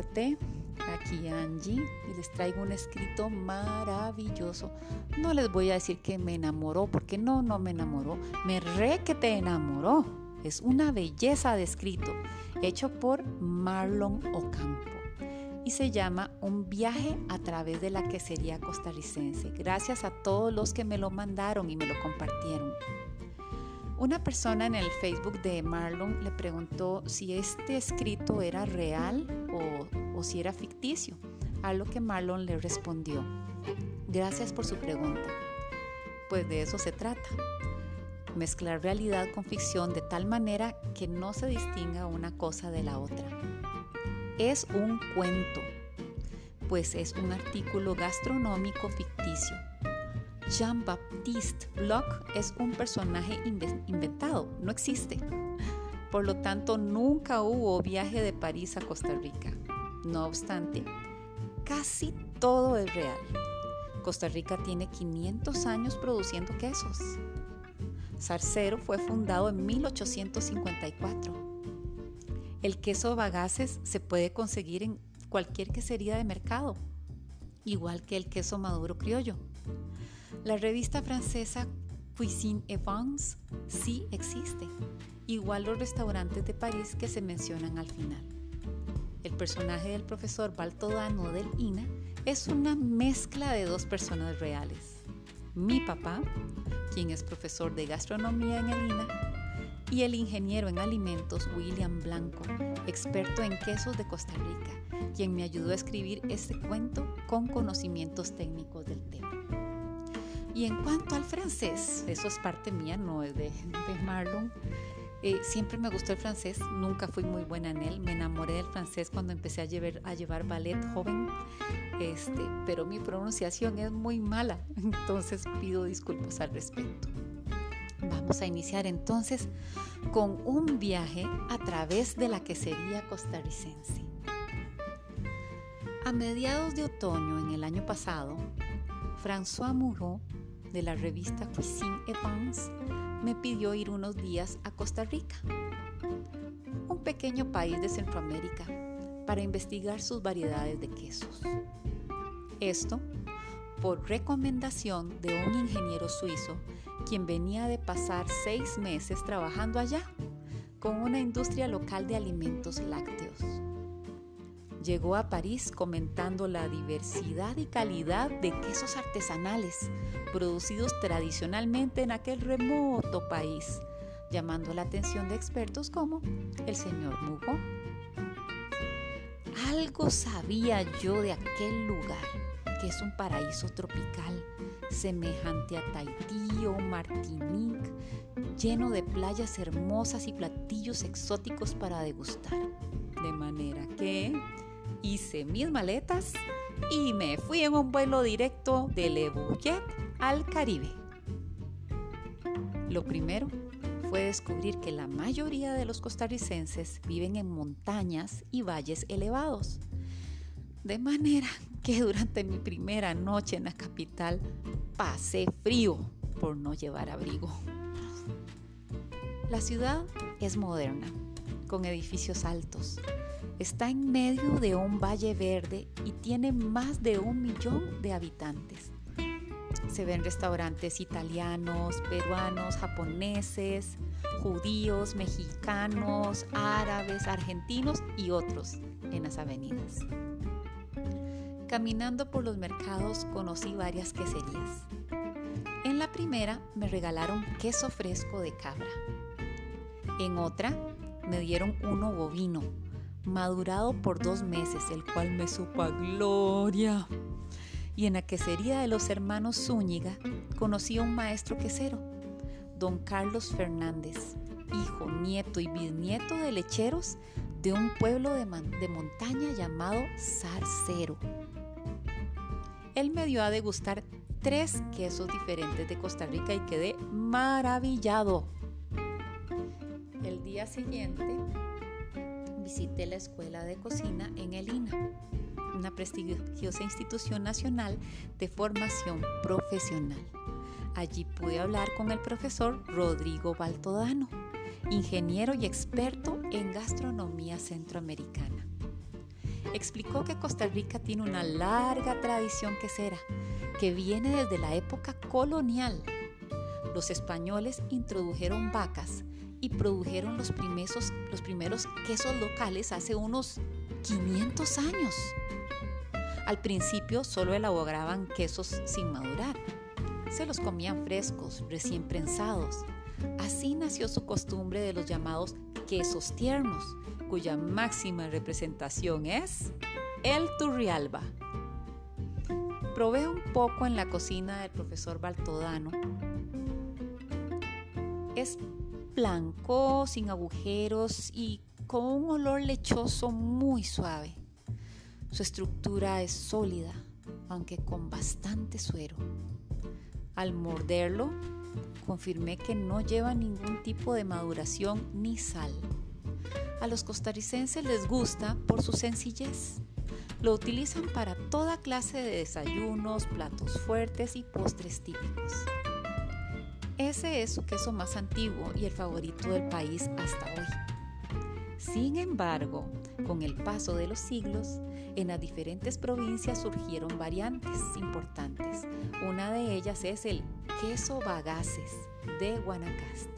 Aquí Angie y les traigo un escrito maravilloso. No les voy a decir que me enamoró, porque no, no me enamoró. Me re que te enamoró. Es una belleza de escrito, hecho por Marlon Ocampo y se llama Un viaje a través de la quesería costarricense. Gracias a todos los que me lo mandaron y me lo compartieron. Una persona en el Facebook de Marlon le preguntó si este escrito era real o, si era ficticio, a lo que Marlon le respondió, gracias por su pregunta. Pues de eso se trata, mezclar realidad con ficción de tal manera que no se distinga una cosa de la otra es un cuento, pues es un artículo gastronómico ficticio. Jean-Baptiste Bloch es un personaje inventado, no existe. Por lo tanto, nunca hubo viaje de París a Costa Rica. No obstante, casi todo es real. Costa Rica tiene 500 años produciendo quesos. Zarcero fue fundado en 1854 el queso bagaces se puede conseguir en cualquier quesería de mercado, igual que el queso maduro criollo. La revista francesa Cuisine Evans sí existe, igual los restaurantes de París que se mencionan al final. El personaje del profesor Baltodano del INA es una mezcla de dos personas reales. Mi papá, quien es profesor de gastronomía en el INA, y el ingeniero en alimentos William Blanco, experto en quesos de Costa Rica, quien me ayudó a escribir este cuento con conocimientos técnicos del tema. Y en cuanto al francés, eso es parte mía, no es de, Marlon. Eh, siempre me gustó el francés, nunca fui muy buena en él. Me enamoré del francés cuando empecé a llevar, a llevar ballet joven, este, pero mi pronunciación es muy mala, entonces pido disculpas al respecto. Vamos a iniciar entonces con un viaje a través de la quesería costarricense. A mediados de otoño en el año pasado, François Moreau de la revista Cuisine Evans me pidió ir unos días a Costa Rica, un pequeño país de Centroamérica, para investigar sus variedades de quesos. Esto por recomendación de un ingeniero suizo quien venía de pasar seis meses trabajando allá con una industria local de alimentos lácteos. Llegó a París comentando la diversidad y calidad de quesos artesanales producidos tradicionalmente en aquel remoto país, llamando la atención de expertos como el señor Mugo. Algo sabía yo de aquel lugar, que es un paraíso tropical semejante a Tahití o Martinique, lleno de playas hermosas y platillos exóticos para degustar. De manera que hice mis maletas y me fui en un vuelo directo de Le Bourget al Caribe. Lo primero fue descubrir que la mayoría de los costarricenses viven en montañas y valles elevados. De manera que durante mi primera noche en la capital pasé frío por no llevar abrigo. La ciudad es moderna, con edificios altos. Está en medio de un valle verde y tiene más de un millón de habitantes. Se ven restaurantes italianos, peruanos, japoneses, judíos, mexicanos, árabes, argentinos y otros en las avenidas. Caminando por los mercados conocí varias queserías. En la primera me regalaron queso fresco de cabra. En otra me dieron uno bovino, madurado por dos meses, el cual me supo a gloria. Y en la quesería de los hermanos Zúñiga conocí a un maestro quesero, don Carlos Fernández, hijo, nieto y bisnieto de lecheros de un pueblo de, de montaña llamado Zarcero él me dio a degustar tres quesos diferentes de Costa Rica y quedé maravillado. El día siguiente visité la Escuela de Cocina en el INA, una prestigiosa institución nacional de formación profesional. Allí pude hablar con el profesor Rodrigo Baltodano, ingeniero y experto en gastronomía centroamericana. explicó que Costa Rica tiene una larga tradición quesera que viene desde la época colonial. Los españoles introdujeron vacas y produjeron los primeros, los primeros quesos locales hace unos 500 años. Al principio solo elaboraban quesos sin madurar. Se los comían frescos, recién prensados. Así nació su costumbre de los llamados quesos tiernos, cuya máxima representación es el turrialba. Probé un poco en la cocina del profesor Baltodano. Es blanco, sin agujeros y con un olor lechoso muy suave. Su estructura es sólida, aunque con bastante suero. Al morderlo, confirmé que no lleva ningún tipo de maduración ni sal. A los costarricenses les gusta por su sencillez. Lo utilizan para toda clase de desayunos, platos fuertes y postres típicos. Ese es su queso más antiguo y el favorito del país hasta hoy. Sin embargo, con el paso de los siglos, en las diferentes provincias surgieron variantes importantes. Una de ellas es el queso bagaces de Guanacaste.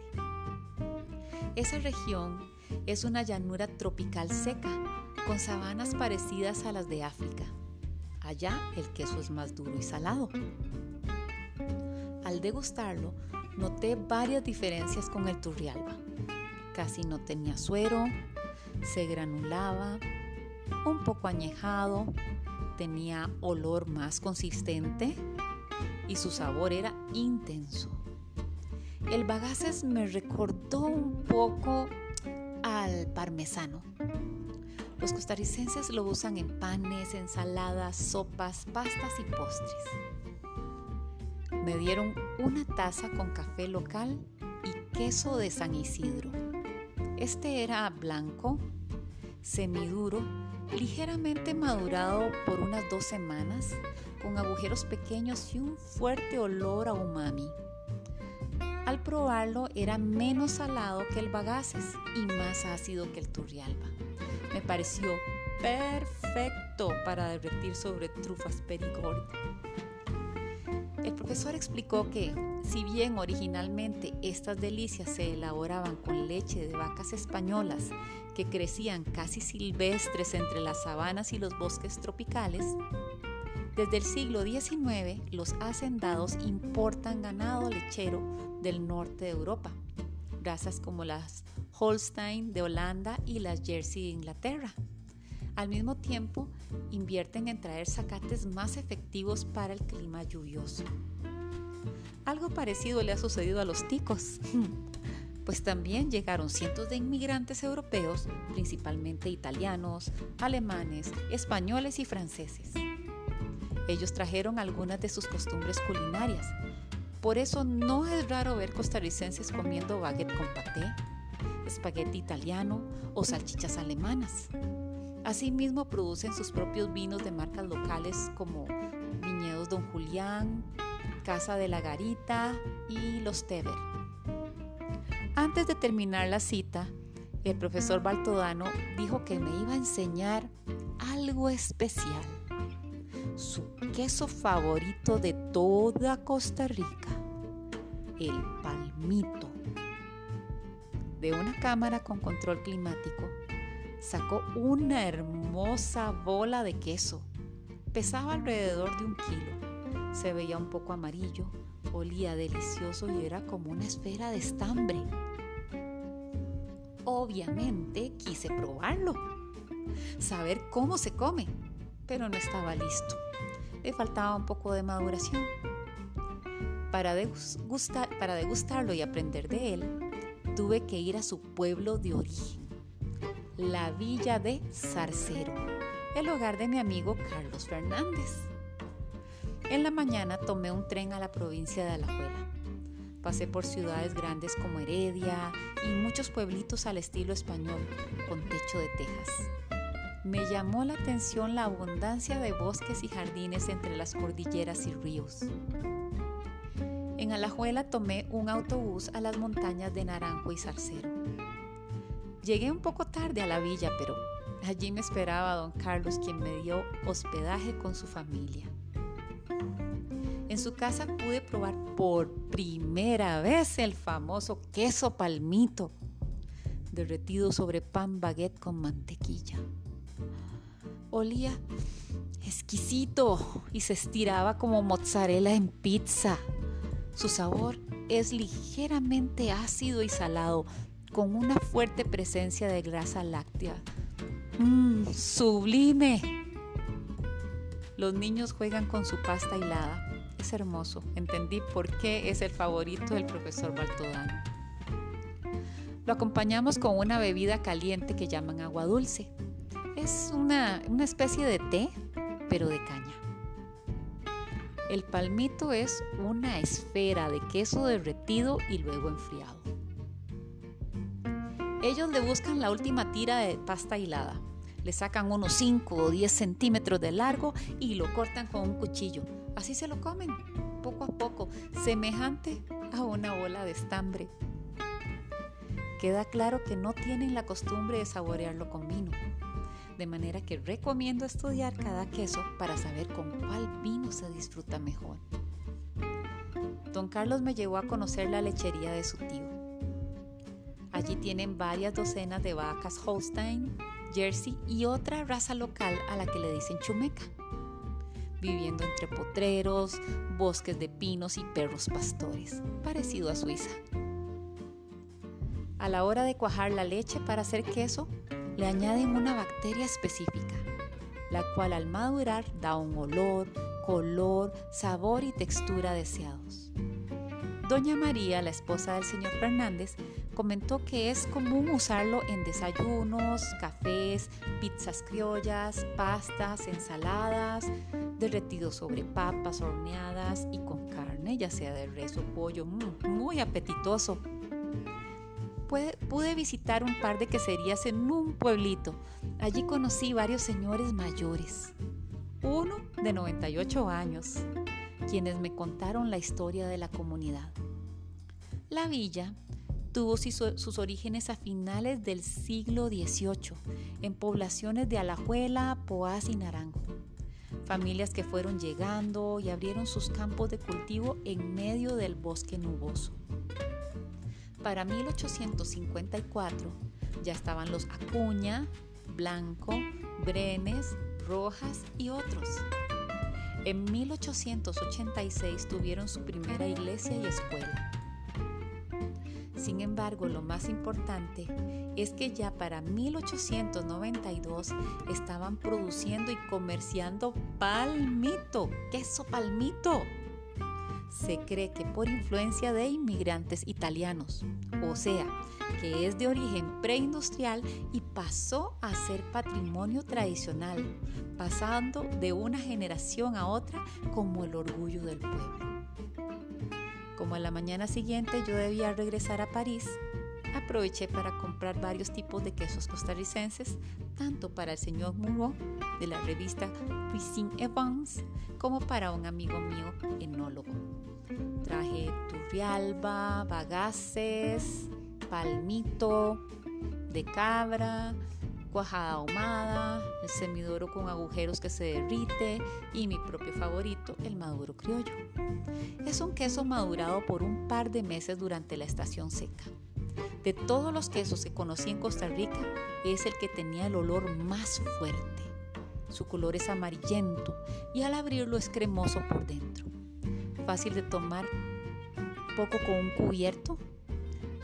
Esa región es una llanura tropical seca, con sabanas parecidas a las de África. Allá el queso es más duro y salado. Al degustarlo, noté varias diferencias con el turrialba. Casi no tenía suero, se granulaba, un poco añejado, tenía olor más consistente y su sabor era intenso. El bagaces me recordó un poco al parmesano. Los costarricenses lo usan en panes, ensaladas, sopas, pastas y postres me dieron una taza con café local y queso de San Isidro. Este era blanco, semiduro, ligeramente madurado por unas dos semanas, con agujeros pequeños y un fuerte olor a umami. Al probarlo era menos salado que el bagaces y más ácido que el turrialba. Me pareció perfecto para derretir sobre trufas perigord. El profesor explicó que, si bien originalmente estas delicias se elaboraban con leche de vacas españolas que crecían casi silvestres entre las sabanas y los bosques tropicales, desde el siglo XIX los hacendados importan ganado lechero del norte de Europa, razas como las Holstein de Holanda y las Jersey de Inglaterra. Al mismo tiempo, invierten en traer zacates más efectivos para el clima lluvioso. Algo parecido le ha sucedido a los ticos, pues también llegaron cientos de inmigrantes europeos, principalmente italianos, alemanes, españoles y franceses. Ellos trajeron algunas de sus costumbres culinarias. Por eso no es raro ver costarricenses comiendo baguette con paté, espagueti italiano o salchichas alemanas. Asimismo, producen sus propios vinos de marcas locales como Viñedos Don Julián, Casa de la Garita y Los Teber. Antes de terminar la cita, el profesor Baltodano dijo que me iba a enseñar algo especial, su queso favorito de toda Costa Rica, el palmito. De una cámara con control climático, sacó una hermosa bola de queso. Pesaba alrededor de un kilo. Se veía un poco amarillo, olía delicioso y era como una esfera de estambre. Obviamente quise probarlo, saber cómo se come, pero no estaba listo. Le faltaba un poco de maduración. Para, para degustarlo y aprender de él, tuve que ir a su pueblo de origen la villa de Zarcero, el hogar de mi amigo Carlos Fernández. En la mañana tomé un tren a la provincia de Alajuela. Pasé por ciudades grandes como Heredia y muchos pueblitos al estilo español, con techo de tejas. Me llamó la atención la abundancia de bosques y jardines entre las cordilleras y ríos. En Alajuela tomé un autobús a las montañas de Naranjo y Zarcero. Llegué un poco tarde a la villa, pero Allí me esperaba don Carlos, quien me dio hospedaje con su familia. En su casa pude probar por primera vez el famoso queso palmito, derretido sobre pan baguette con mantequilla. Olía exquisito y se estiraba como mozzarella en pizza. Su sabor es ligeramente ácido y salado, con una fuerte presencia de grasa láctea. ¡Mmm! ¡Sublime! Los niños juegan con su pasta hilada. Es hermoso. Entendí por qué es el favorito del profesor Baltodano. Lo acompañamos con una bebida caliente que llaman agua dulce. Es una, una especie de té, pero de caña. El palmito es una esfera de queso derretido y luego enfriado. Ellos le buscan la última tira de pasta hilada. Le sacan unos 5 o 10 centímetros de largo y lo cortan con un cuchillo. Así se lo comen, poco a poco, semejante a una bola de estambre. Queda claro que no tienen la costumbre de saborearlo con vino de manera que recomiendo estudiar cada queso para saber con cuál vino se disfruta mejor. Don Carlos me llevó a conocer la lechería de su tío. Allí tienen varias docenas de vacas Holstein, Jersey y otra raza local a la que le dicen chumeca, viviendo entre potreros, bosques de pinos y perros pastores, parecido a Suiza. A la hora de cuajar la leche para hacer queso, le añaden una bacteria específica, la cual al madurar da un olor, color, sabor y textura deseados. Doña María, la esposa del señor Fernández, comentó que es común usarlo en desayunos, cafés, pizzas criollas, pastas, ensaladas, derretido sobre papas horneadas y con carne, ya sea de res o pollo, mm, muy apetitoso pude, visitar un par de queserías en un pueblito. Allí conocí varios señores mayores, uno de 98 años, quienes me contaron la historia de la comunidad. La villa tuvo sus orígenes a finales del siglo XVIII en poblaciones de Alajuela, Poás y Naranjo. Familias que fueron llegando y abrieron sus campos de cultivo en medio del bosque nuboso. Para 1854 ya estaban los Acuña, Blanco, Brenes, Rojas y otros. En 1886 tuvieron su primera iglesia y escuela. Sin embargo, lo más importante es que ya para 1892 estaban produciendo y comerciando palmito, queso palmito se cree que por influencia de inmigrantes italianos, o sea, que es de origen preindustrial y pasó a ser patrimonio tradicional, pasando de una generación a otra como el orgullo del pueblo. Como a la mañana siguiente yo debía regresar a París, aproveché para comprar varios tipos de quesos costarricenses, tanto para el señor Muro de la revista Cuisine Evans como para un amigo mío enólogo. Traje turrialba, bagaces, palmito de cabra, cuajada ahumada, el semidoro con agujeros que se derrite y mi propio favorito, el maduro criollo. Es un queso madurado por un par de meses durante la estación seca. De todos los quesos que conocí en Costa Rica, es el que tenía el olor más fuerte. Su color es amarillento y al abrirlo es cremoso por dentro. Fácil de tomar poco con un cubierto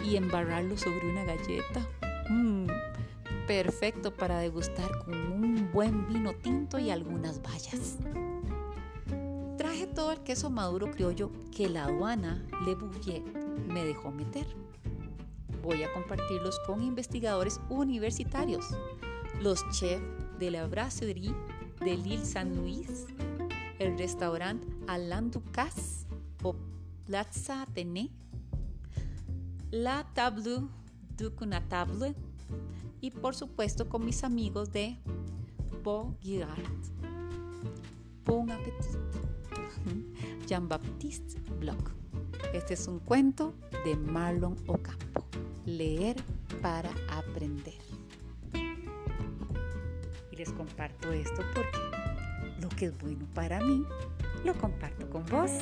y embarrarlo sobre una galleta. Mm, perfecto para degustar con un buen vino tinto y algunas bayas. Traje todo el queso maduro criollo que la aduana Le Bouillet me dejó meter voy a compartirlos con investigadores universitarios, los chefs de la brasserie de l'Île Saint-Louis, el restaurante Alain Ducasse o Plaza Athénée, la Table du Table y por supuesto con mis amigos de Beau Bon appétit. Jean-Baptiste Bloch. Este es un cuento de Marlon Ocampo. Leer para aprender. les comparto esto porque lo que es bueno para mí, lo comparto con vos.